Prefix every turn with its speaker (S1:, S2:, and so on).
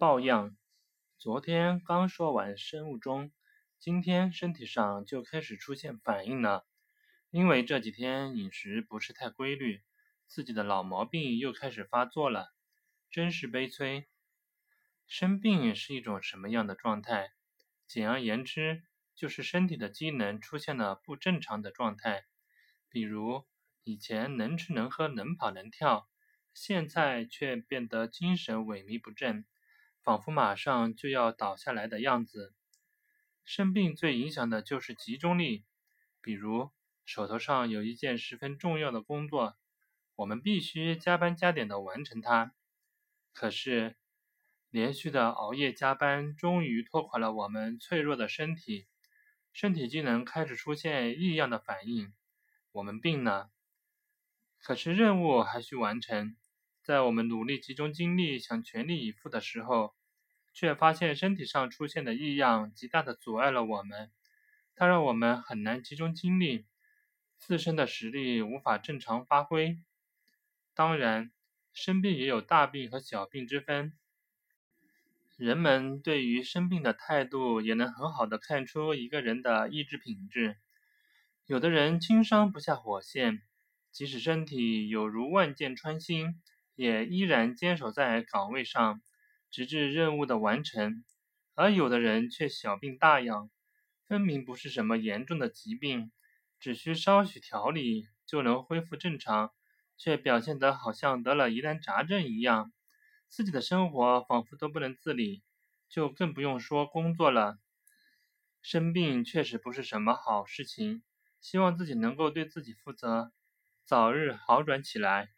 S1: 抱恙，昨天刚说完生物钟，今天身体上就开始出现反应了。因为这几天饮食不是太规律，自己的老毛病又开始发作了，真是悲催。生病是一种什么样的状态？简而言之，就是身体的机能出现了不正常的状态。比如以前能吃能喝能跑能跳，现在却变得精神萎靡不振。仿佛马上就要倒下来的样子。生病最影响的就是集中力，比如手头上有一件十分重要的工作，我们必须加班加点的完成它。可是，连续的熬夜加班终于拖垮了我们脆弱的身体，身体机能开始出现异样的反应，我们病了。可是任务还需完成。在我们努力集中精力想全力以赴的时候，却发现身体上出现的异样极大的阻碍了我们，它让我们很难集中精力，自身的实力无法正常发挥。当然，生病也有大病和小病之分，人们对于生病的态度也能很好的看出一个人的意志品质。有的人轻伤不下火线，即使身体有如万箭穿心。也依然坚守在岗位上，直至任务的完成；而有的人却小病大养，分明不是什么严重的疾病，只需稍许调理就能恢复正常，却表现得好像得了疑难杂症一样，自己的生活仿佛都不能自理，就更不用说工作了。生病确实不是什么好事情，希望自己能够对自己负责，早日好转起来。